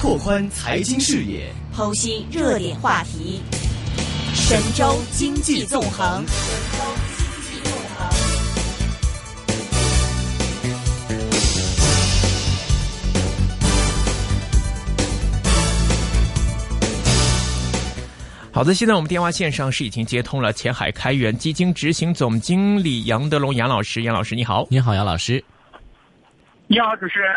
拓宽财经视野，剖析热点话题，神州经济纵横。好的，现在我们电话线上是已经接通了前海开源基金执行总经理杨德龙杨老师，杨老师你好，你好杨老师，你好主持人，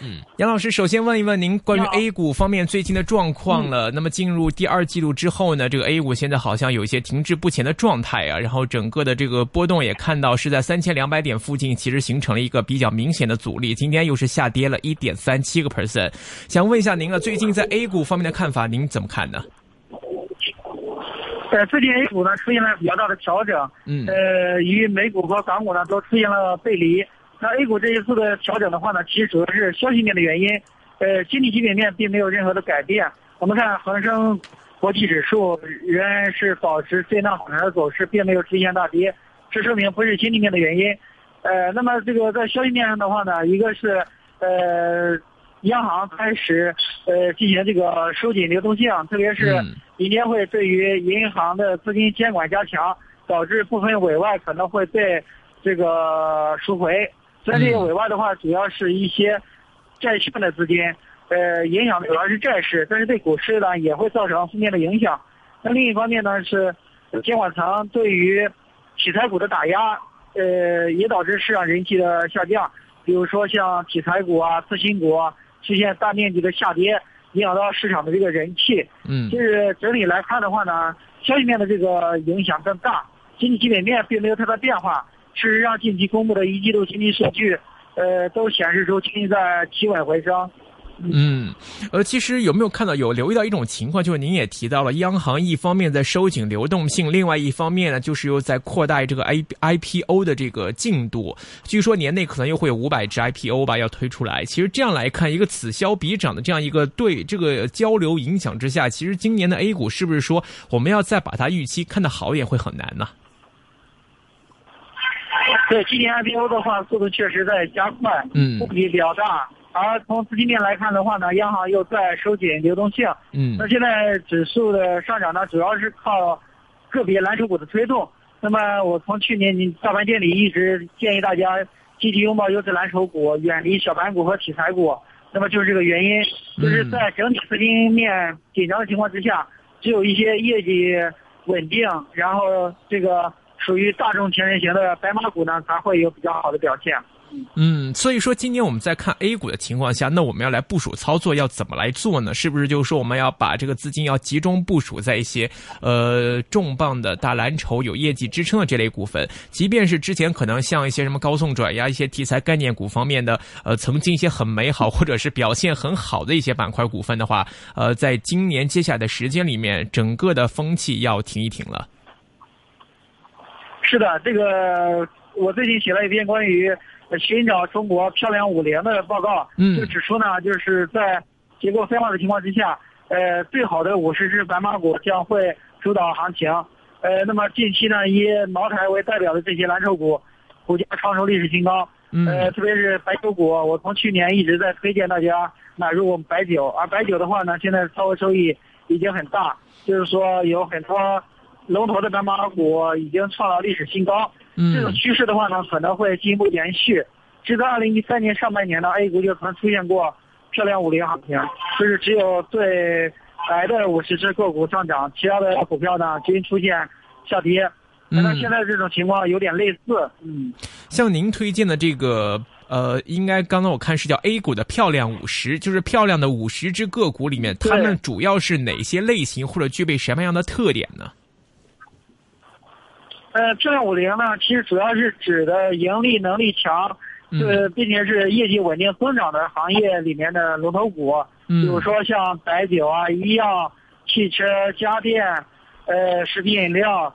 嗯，杨老师首先问一问您关于 A 股方面最近的状况了。那么进入第二季度之后呢，这个 A 股现在好像有一些停滞不前的状态啊，然后整个的这个波动也看到是在三千两百点附近，其实形成了一个比较明显的阻力，今天又是下跌了一点三七个 percent。想问一下您啊，最近在 A 股方面的看法，您怎么看呢？呃，最近 A 股呢出现了比较大的调整，嗯，呃，与美股和港股呢都出现了背离。那 A 股这一次的调整的话呢，其实主要是消息面的原因，呃，经济基本面并没有任何的改变。我们看恒生国际指数仍然是保持震荡反弹的走势，并没有出现大跌，这说明不是经济面的原因。呃，那么这个在消息面上的话呢，一个是呃。央行开始呃进行这个收紧流动性，特别是银监会对于银行的资金监管加强，导致部分委外可能会被这个赎回。虽然这些委外的话，主要是一些债券的资金，呃，影响主要是债市，但是对股市呢也会造成负面的影响。那另一方面呢是监管层对于题材股的打压，呃，也导致市场人气的下降。比如说像题材股啊、次新股。啊。出现大面积的下跌，影响到市场的这个人气。嗯，就是整体来看的话呢，消息面的这个影响更大，经济基本面并没有太大变化。事实上，近期公布的一季度经济数据，呃，都显示出经济在企稳回升。嗯，呃，其实有没有看到有留意到一种情况，就是您也提到了，央行一方面在收紧流动性，另外一方面呢，就是又在扩大这个 I I P O 的这个进度。据说年内可能又会有五百只 I P O 吧要推出来。其实这样来看，一个此消彼长的这样一个对这个交流影响之下，其实今年的 A 股是不是说我们要再把它预期看得好一点会很难呢？对，今年 I P O 的话，速度确实在加快，嗯，幅比比较大。而从资金面来看的话呢，央行又在收紧流动性。嗯，那现在指数的上涨呢，主要是靠个别蓝筹股的推动。那么我从去年你大盘店里一直建议大家积极拥抱优质蓝筹股，远离小盘股和题材股。那么就是这个原因，就是在整体资金面紧张的情况之下，只有一些业绩稳定，然后这个属于大众情人型的白马股呢，才会有比较好的表现。嗯，所以说今年我们在看 A 股的情况下，那我们要来部署操作，要怎么来做呢？是不是就是说我们要把这个资金要集中部署在一些呃重磅的大蓝筹、有业绩支撑的这类股份？即便是之前可能像一些什么高送转呀、一些题材概念股方面的，呃，曾经一些很美好 或者是表现很好的一些板块股份的话，呃，在今年接下来的时间里面，整个的风气要停一停了。是的，这个我最近写了一篇关于。寻找中国漂亮五零的报告，就指出呢，就是在结构分化的情况之下，呃，最好的五十只白马股将会主导行情。呃，那么近期呢，以茅台为代表的这些蓝筹股，股价创出历史新高。呃，特别是白酒股，我从去年一直在推荐大家买入我们白酒，而白酒的话呢，现在操作收益已经很大，就是说有很多龙头的白马股已经创了历史新高。这种趋势的话呢，可能会进一步延续。直到二零一三年上半年呢，A 股就曾出现过漂亮五零行情，就是只有最白的五十只个股上涨，其他的股票呢均出现下跌。那现在这种情况有点类似。嗯，像您推荐的这个，呃，应该刚刚我看是叫 A 股的漂亮五十，就是漂亮的五十只个股里面，它们主要是哪些类型或者具备什么样的特点呢？呃，漂亮五零呢，其实主要是指的盈利能力强，呃，并且是业绩稳定增长的行业里面的龙头股，比如说像白酒啊、医药、汽车、家电、呃，食品饮料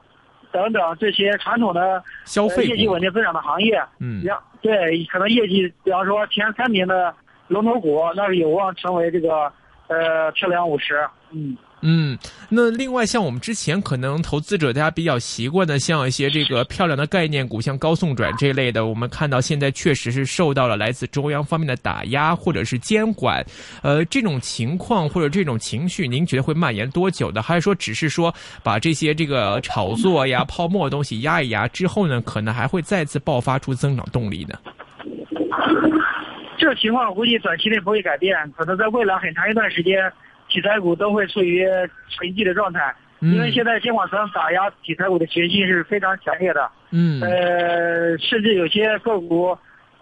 等等这些传统的消费业绩稳定增长的行业。嗯，对，可能业绩，比方说前三名的龙头股，那是有望成为这个呃漂亮五十，嗯。嗯，那另外像我们之前可能投资者大家比较习惯的，像一些这个漂亮的概念股，像高送转这一类的，我们看到现在确实是受到了来自中央方面的打压或者是监管，呃，这种情况或者这种情绪，您觉得会蔓延多久的？还是说只是说把这些这个炒作呀、泡沫东西压一压之后呢，可能还会再次爆发出增长动力呢？这情况估计短期内不会改变，可能在未来很长一段时间。题材股都会处于沉寂的状态，因为现在监管层打压题材股的决心是非常强烈的。嗯，呃，甚至有些个股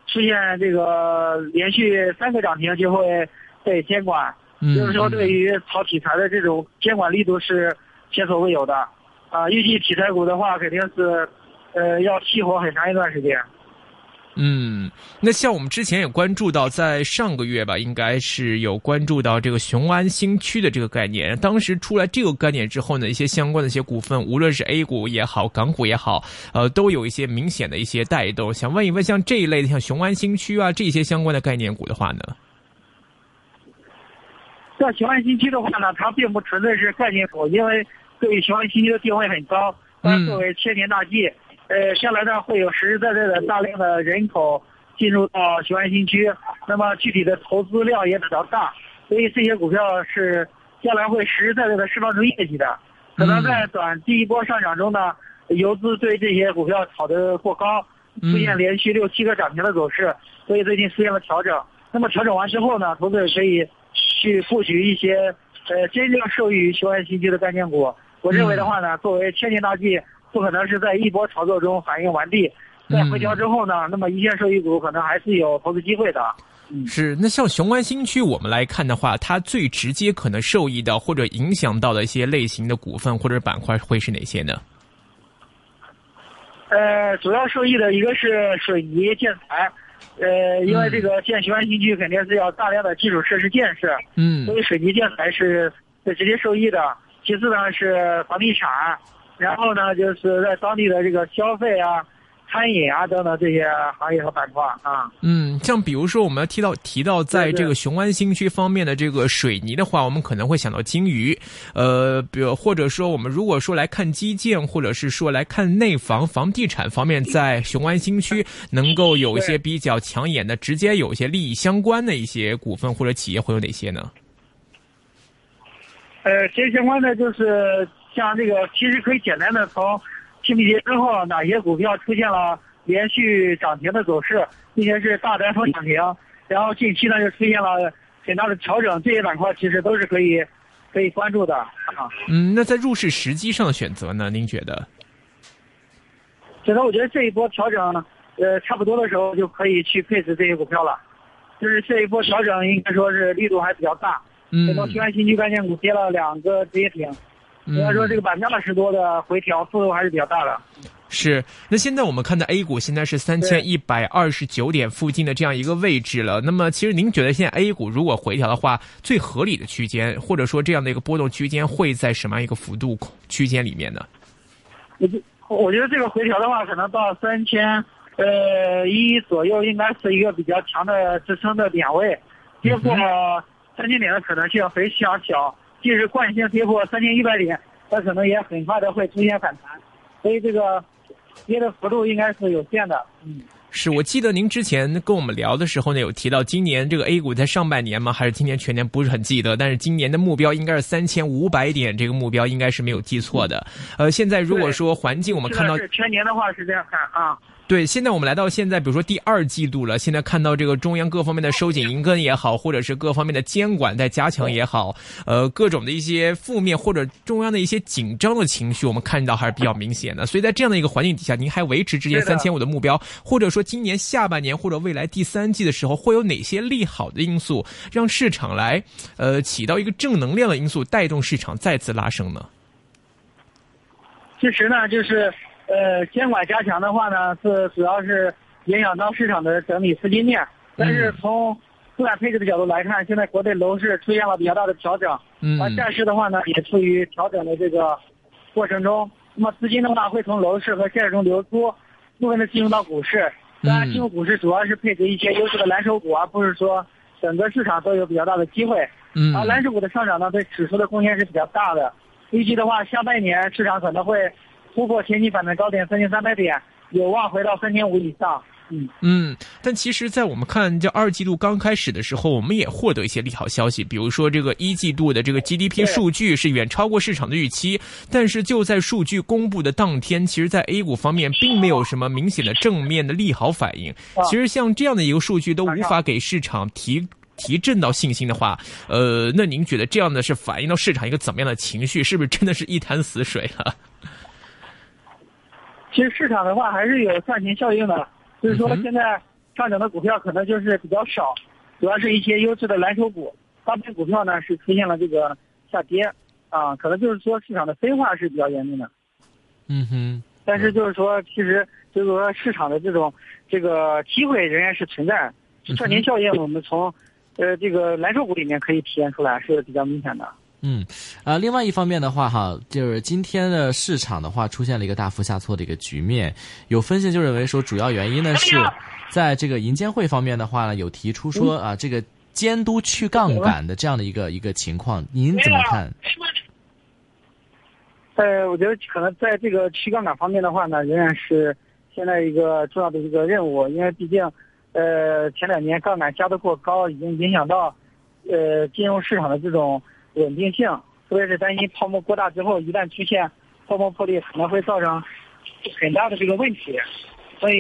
出现这个连续三个涨停就会被监管，就是说对于炒题材的这种监管力度是前所未有的。啊，预计题材股的话肯定是呃要熄火很长一段时间。嗯，那像我们之前也关注到，在上个月吧，应该是有关注到这个雄安新区的这个概念。当时出来这个概念之后呢，一些相关的一些股份，无论是 A 股也好，港股也好，呃，都有一些明显的一些带动。想问一问，像这一类的，像雄安新区啊，这些相关的概念股的话呢？在雄安新区的话呢，它并不纯粹是概念股，因为对于雄安新区的定位很高，它作为千年大计。呃，将来呢会有实实在在的大量的人口进入到雄安新区，那么具体的投资量也比较大，所以这些股票是将来会实实在在的释放出业绩的。可能在短第一波上涨中呢，游资对这些股票炒得过高，出现连续六七个涨停的走势，所以最近出现了调整。那么调整完之后呢，投资者可以去布局一些呃真正受益于雄安新区的概念股。我认为的话呢，作为千年大计。不可能是在一波炒作中反应完毕，在回调之后呢，那么一线受益股可能还是有投资机会的。是，那像雄安新区我们来看的话，它最直接可能受益到或者影响到的一些类型的股份或者板块会是哪些呢？呃，主要受益的一个是水泥建材，呃，因为这个建雄安新区肯定是要大量的基础设施建设，嗯，所以水泥建材是是直接受益的。其次呢是房地产。然后呢，就是在当地的这个消费啊、餐饮啊等等这些行业和板块啊。嗯，像比如说我们要提到提到在这个雄安新区方面的这个水泥的话，我们可能会想到金鱼，呃，比如或者说我们如果说来看基建，或者是说来看内房、房地产方面，在雄安新区能够有一些比较抢眼的、直接有一些利益相关的一些股份或者企业会有哪些呢？呃，其实相关的就是。像这个，其实可以简单的从清明节之后哪些股票出现了连续涨停的走势，并且是大单峰涨停，然后近期呢就出现了很大的调整，这些板块其实都是可以可以关注的啊。嗯，那在入市时机上的选择呢？您觉得？选择我觉得这一波调整，呃，差不多的时候就可以去配置这些股票了。就是这一波调整应该说是力度还比较大，很多雄安新区概念股跌了两个跌停。应该说，这个百分之二十多的回调幅度还是比较大的。是，那现在我们看到 A 股现在是三千一百二十九点附近的这样一个位置了。那么，其实您觉得现在 A 股如果回调的话，最合理的区间，或者说这样的一个波动区间，会在什么样一个幅度区间里面呢？我觉我觉得这个回调的话，可能到三千呃一左右，应该是一个比较强的支撑的点位，跌破三千点的可能性非常小。即使惯性跌破三千一百点，它可能也很快的会出现反弹，所以这个跌的幅度应该是有限的。嗯，是我记得您之前跟我们聊的时候呢，有提到今年这个 A 股在上半年吗？还是今年全年不是很记得，但是今年的目标应该是三千五百点，这个目标应该是没有记错的。呃，现在如果说环境我们看到全年的话是这样看啊。对，现在我们来到现在，比如说第二季度了，现在看到这个中央各方面的收紧银根也好，或者是各方面的监管在加强也好，呃，各种的一些负面或者中央的一些紧张的情绪，我们看到还是比较明显的。所以在这样的一个环境底下，您还维持之前三千五的目标，或者说今年下半年或者未来第三季的时候，会有哪些利好的因素让市场来呃起到一个正能量的因素，带动市场再次拉升呢？其实呢，就是。呃，监管加强的话呢，是主要是影响到市场的整体资金面。但是从资产配置的角度来看，现在国内楼市出现了比较大的调整，而债市的话呢，也处于调整的这个过程中。那么资金的话，会从楼市和债市中流出，部分的进入到股市。当然，进入股市主要是配置一些优质的蓝筹股，而不是说整个市场都有比较大的机会。嗯啊，蓝筹股的上涨呢，对指数的贡献是比较大的。预计的话，下半年市场可能会突破前期反弹高点三千三百点，有望回到三千五以上。嗯，嗯，但其实，在我们看这二季度刚开始的时候，我们也获得一些利好消息，比如说这个一季度的这个 GDP 数据是远超过市场的预期，但是就在数据公布的当天，其实，在 A 股方面并没有什么明显的正面的利好反应。其实像这样的一个数据都无法给市场提提振到信心的话，呃，那您觉得这样的是反映到市场一个怎么样的情绪？是不是真的是一潭死水了？其实市场的话还是有赚钱效应的，就是说现在上涨的股票可能就是比较少，主要是一些优质的蓝筹股，大部分股票呢是出现了这个下跌，啊，可能就是说市场的分化是比较严重的。嗯哼，但是就是说，其实就是说市场的这种这个机会仍然是存在，赚钱效应我们从呃这个蓝筹股里面可以体现出来，是比较明显的。嗯，啊、另外一方面的话，哈，就是今天的市场的话出现了一个大幅下挫的一个局面，有分析就认为说，主要原因呢是在这个银监会方面的话呢，有提出说啊，这个监督去杠杆的这样的一个一个情况，您怎么看？呃，我觉得可能在这个去杠杆方面的话呢，仍然是现在一个重要的一个任务，因为毕竟，呃，前两年杠杆加的过高，已经影响到，呃，金融市场的这种稳定性，特别是担心泡沫过大之后，一旦出现泡沫破裂，可能会造成很大的这个问题，所以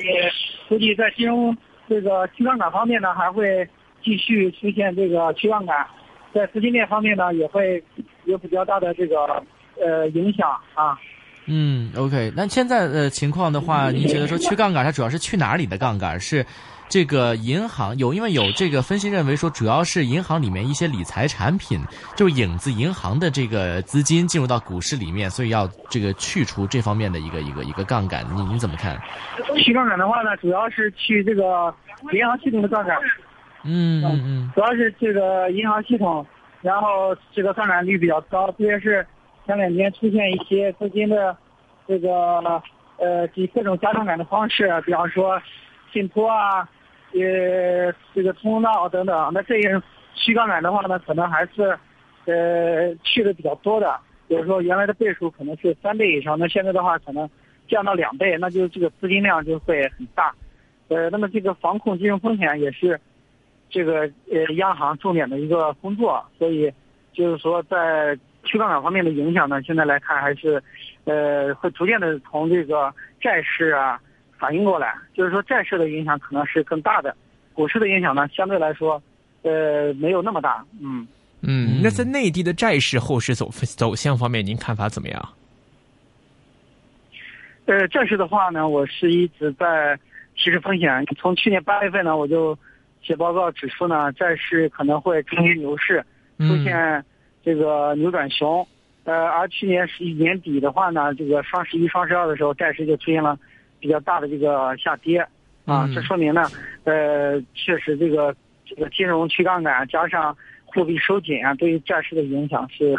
估计在金融这个去杠杆方面呢，还会继续出现这个去杠杆，在资金链方面呢，也会有比较大的这个。呃，影响啊，嗯，OK，那现在的情况的话，您觉得说去杠杆，它主要是去哪里的杠杆？是这个银行有，因为有这个分析认为说，主要是银行里面一些理财产品，就影子银行的这个资金进入到股市里面，所以要这个去除这方面的一个一个一个杠杆。你你怎么看？去杠杆的话呢，主要是去这个银行系统的杠杆。嗯嗯嗯，主要是这个银行系统，然后这个杠杆率比较高，特别是。前两天出现一些资金的这个呃，以各种加杠杆的方式，比方说信托啊，呃，这个通道等等。那这些去杠杆的话呢，可能还是呃去的比较多的。比如说原来的倍数可能是三倍以上，那现在的话可能降到两倍，那就这个资金量就会很大。呃，那么这个防控金融风险也是这个呃央行重点的一个工作，所以就是说在。去杠杆方面的影响呢，现在来看还是，呃，会逐渐的从这个债市啊反应过来。就是说，债市的影响可能是更大的，股市的影响呢，相对来说，呃，没有那么大。嗯嗯，那在内地的债市后市走走向方面，您看法怎么样？呃，债市的话呢，我是一直在提示风险。从去年八月份呢，我就写报告指出呢，债市可能会出现牛市，出现。这个扭转熊，呃，而去年十一年底的话呢，这个双十一、双十二的时候，债市就出现了比较大的这个下跌，啊，这说明呢，呃，确实这个这个金融去杠杆加上货币收紧啊，对于债市的影响是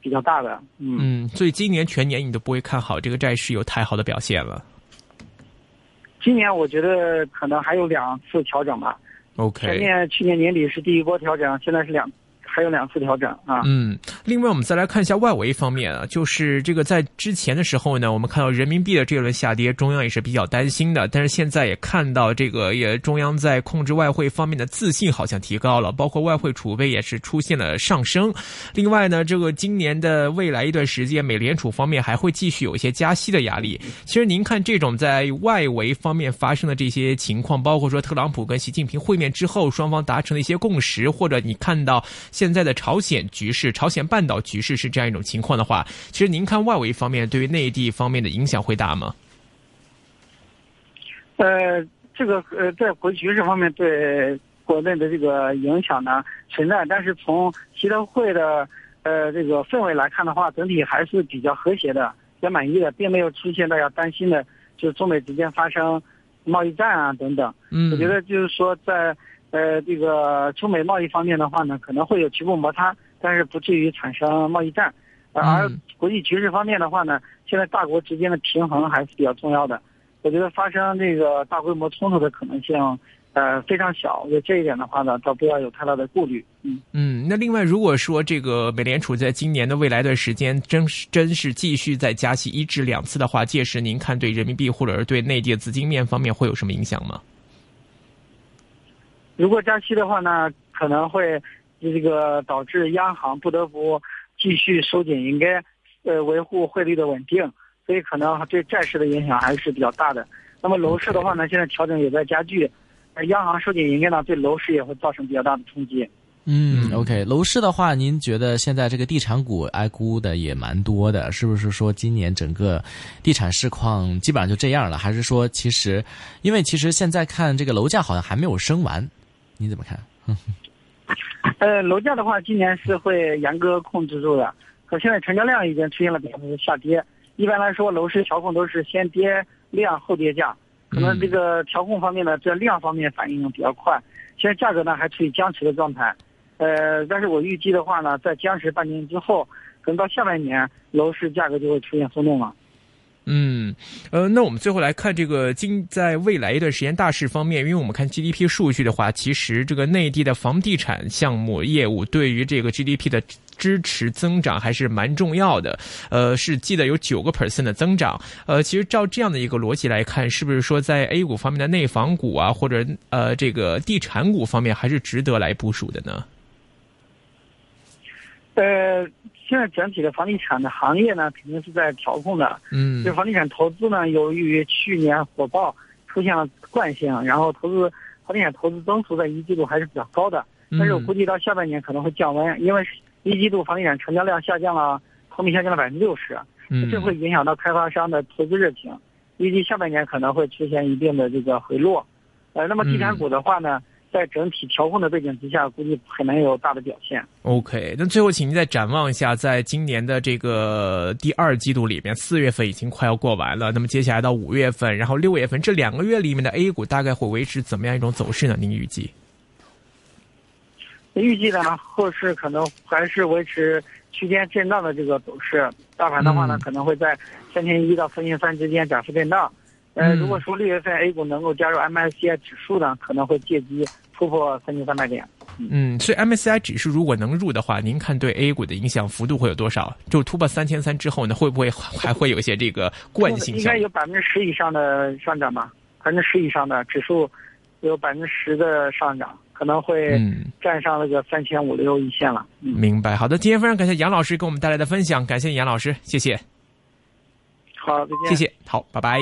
比较大的。嗯嗯，所以今年全年你都不会看好这个债市有太好的表现了。今年我觉得可能还有两次调整吧。OK。前面去年年底是第一波调整，现在是两。还有两次调整啊。嗯，另外我们再来看一下外围方面啊，就是这个在之前的时候呢，我们看到人民币的这一轮下跌，中央也是比较担心的。但是现在也看到这个也中央在控制外汇方面的自信好像提高了，包括外汇储备也是出现了上升。另外呢，这个今年的未来一段时间，美联储方面还会继续有一些加息的压力。其实您看这种在外围方面发生的这些情况，包括说特朗普跟习近平会面之后，双方达成的一些共识，或者你看到现在的朝鲜局势、朝鲜半岛局势是这样一种情况的话，其实您看外围方面对于内地方面的影响会大吗？呃，这个呃，在国际局势方面对国内的这个影响呢存在，但是从协调会的呃这个氛围来看的话，整体还是比较和谐的，比较满意的，并没有出现大家担心的，就是中美之间发生贸易战啊等等。嗯，我觉得就是说在。呃，这个中美贸易方面的话呢，可能会有局部摩擦，但是不至于产生贸易战。而国际局势方面的话呢，现在大国之间的平衡还是比较重要的。我觉得发生这个大规模冲突的可能性呃非常小。我觉得这一点的话呢，倒不要有太大的顾虑。嗯嗯，那另外如果说这个美联储在今年的未来的时间真是真是继续在加息一至两次的话，届时您看对人民币或者是对内地的资金面方面会有什么影响吗？如果加息的话呢，可能会这个导致央行不得不继续收紧，应该呃维护汇率的稳定，所以可能对债市的影响还是比较大的。那么楼市的话呢，现在调整也在加剧，而央行收紧银根呢，对楼市也会造成比较大的冲击。嗯，OK，楼市的话，您觉得现在这个地产股挨估的也蛮多的，是不是说今年整个地产市况基本上就这样了？还是说其实，因为其实现在看这个楼价好像还没有升完，你怎么看？呃，楼价的话，今年是会严格控制住的。可现在成交量已经出现了比较的下跌。一般来说，楼市调控都是先跌量后跌价，可能这个调控方面呢，这量方面反应比较快。现在价格呢还处于僵持的状态。呃，但是我预计的话呢，在僵持半年之后，可能到下半年楼市价格就会出现松动了。嗯，呃，那我们最后来看这个今在未来一段时间大势方面，因为我们看 GDP 数据的话，其实这个内地的房地产项目业务对于这个 GDP 的支持增长还是蛮重要的。呃，是记得有九个 percent 的增长。呃，其实照这样的一个逻辑来看，是不是说在 A 股方面的内房股啊，或者呃这个地产股方面，还是值得来部署的呢？呃，现在整体的房地产的行业呢，肯定是在调控的。嗯，就房地产投资呢，由于去年火爆出现了惯性，然后投资房地产投资增速在一季度还是比较高的。但是我估计到下半年可能会降温，因为一季度房地产成交量下降了，同比下降了百分之六十，这会影响到开发商的投资热情。预计下半年可能会出现一定的这个回落。呃，那么地产股的话呢？在整体调控的背景之下，估计很难有大的表现。OK，那最后，请您再展望一下，在今年的这个第二季度里面，四月份已经快要过完了，那么接下来到五月份，然后六月份这两个月里面的 A 股大概会维持怎么样一种走势呢？您预计？预计呢，后市可能还是维持区间震荡的这个走势。大盘的话呢，可能会在三千一到三千三之间窄幅震荡。呃，如果说六月份 A 股能够加入 MSCI 指数呢，可能会借机。突破三千三百点，嗯，所以 MSCI 指数如果能入的话，您看对 A 股的影响幅度会有多少？就突破三千三之后呢，会不会还会有一些这个惯性？应该有百分之十以上的上涨吧，百分之十以上的指数有百分之十的上涨，可能会站上那个三千五六一线了。嗯明白，好的，今天非常感谢杨老师给我们带来的分享，感谢杨老师，谢谢。好，再见。谢谢，好，拜拜。